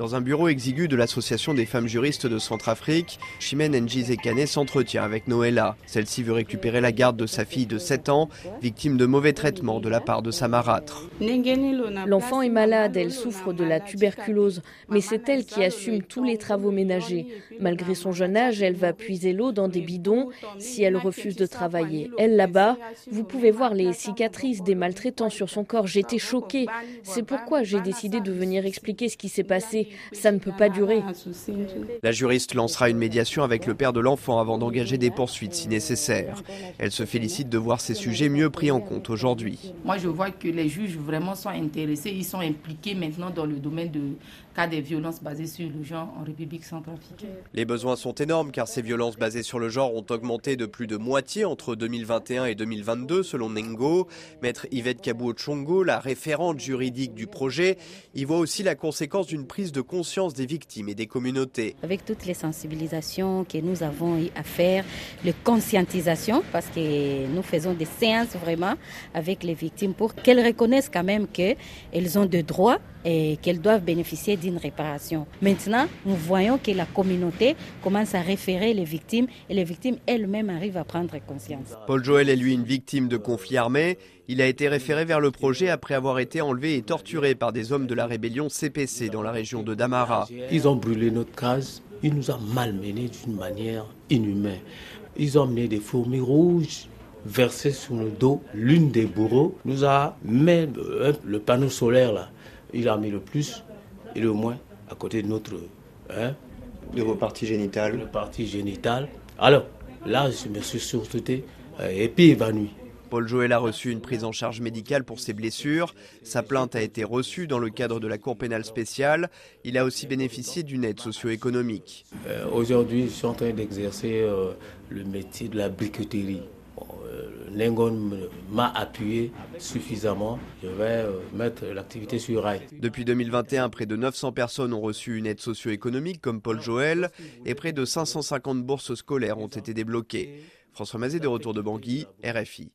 Dans un bureau exigu de l'Association des femmes juristes de Centrafrique, Chimène Njizekane s'entretient avec Noëlla. Celle-ci veut récupérer la garde de sa fille de 7 ans, victime de mauvais traitements de la part de sa marâtre. L'enfant est malade, elle souffre de la tuberculose, mais c'est elle qui assume tous les travaux ménagers. Malgré son jeune âge, elle va puiser l'eau dans des bidons si elle refuse de travailler. Elle là-bas, vous pouvez voir les cicatrices des maltraitants sur son corps. J'étais choquée. C'est pourquoi j'ai décidé de venir expliquer ce qui s'est passé. Ça ne peut pas durer. La juriste lancera une médiation avec le père de l'enfant avant d'engager des poursuites si nécessaire. Elle se félicite de voir ces sujets mieux pris en compte aujourd'hui. Moi, je vois que les juges vraiment sont intéressés. Ils sont impliqués maintenant dans le domaine de cas des violences basées sur le genre en République centrafricaine. Les besoins sont énormes car ces violences basées sur le genre ont augmenté de plus de moitié entre 2021 et 2022 selon Nengo. Maître Yvette Kabou-Chongo, la référente juridique du projet, y voit aussi la conséquence d'une prise de conscience des victimes et des communautés. Avec toutes les sensibilisations que nous avons eu à faire, les conscientisations, parce que nous faisons des séances vraiment avec les victimes pour qu'elles reconnaissent quand même qu'elles ont des droits et qu'elles doivent bénéficier d'une réparation. Maintenant, nous voyons que la communauté commence à référer les victimes et les victimes elles-mêmes arrivent à prendre conscience. Paul Joël est lui une victime de conflits armés. Il a été référé vers le projet après avoir été enlevé et torturé par des hommes de la rébellion CPC dans la région de Damara. Ils ont brûlé notre case, ils nous ont malmenés d'une manière inhumaine. Ils ont amené des fourmis rouges versées sur le dos. L'une des bourreaux nous a mis le panneau solaire là il a mis le plus et le moins à côté de notre. Hein, de vos parties génitales Le partie génitale. Alors, là, je me suis surtout et puis évanoui. Paul Joël a reçu une prise en charge médicale pour ses blessures. Sa plainte a été reçue dans le cadre de la Cour pénale spéciale. Il a aussi bénéficié d'une aide socio-économique. Euh, aujourd'hui, je suis en train d'exercer euh, le métier de la briqueterie. Nengon m'a appuyé suffisamment. Je vais euh, mettre l'activité sur rail. Depuis 2021, près de 900 personnes ont reçu une aide socio-économique comme Paul Joël et près de 550 bourses scolaires ont été débloquées. François Mazet de retour de Bangui, RFI.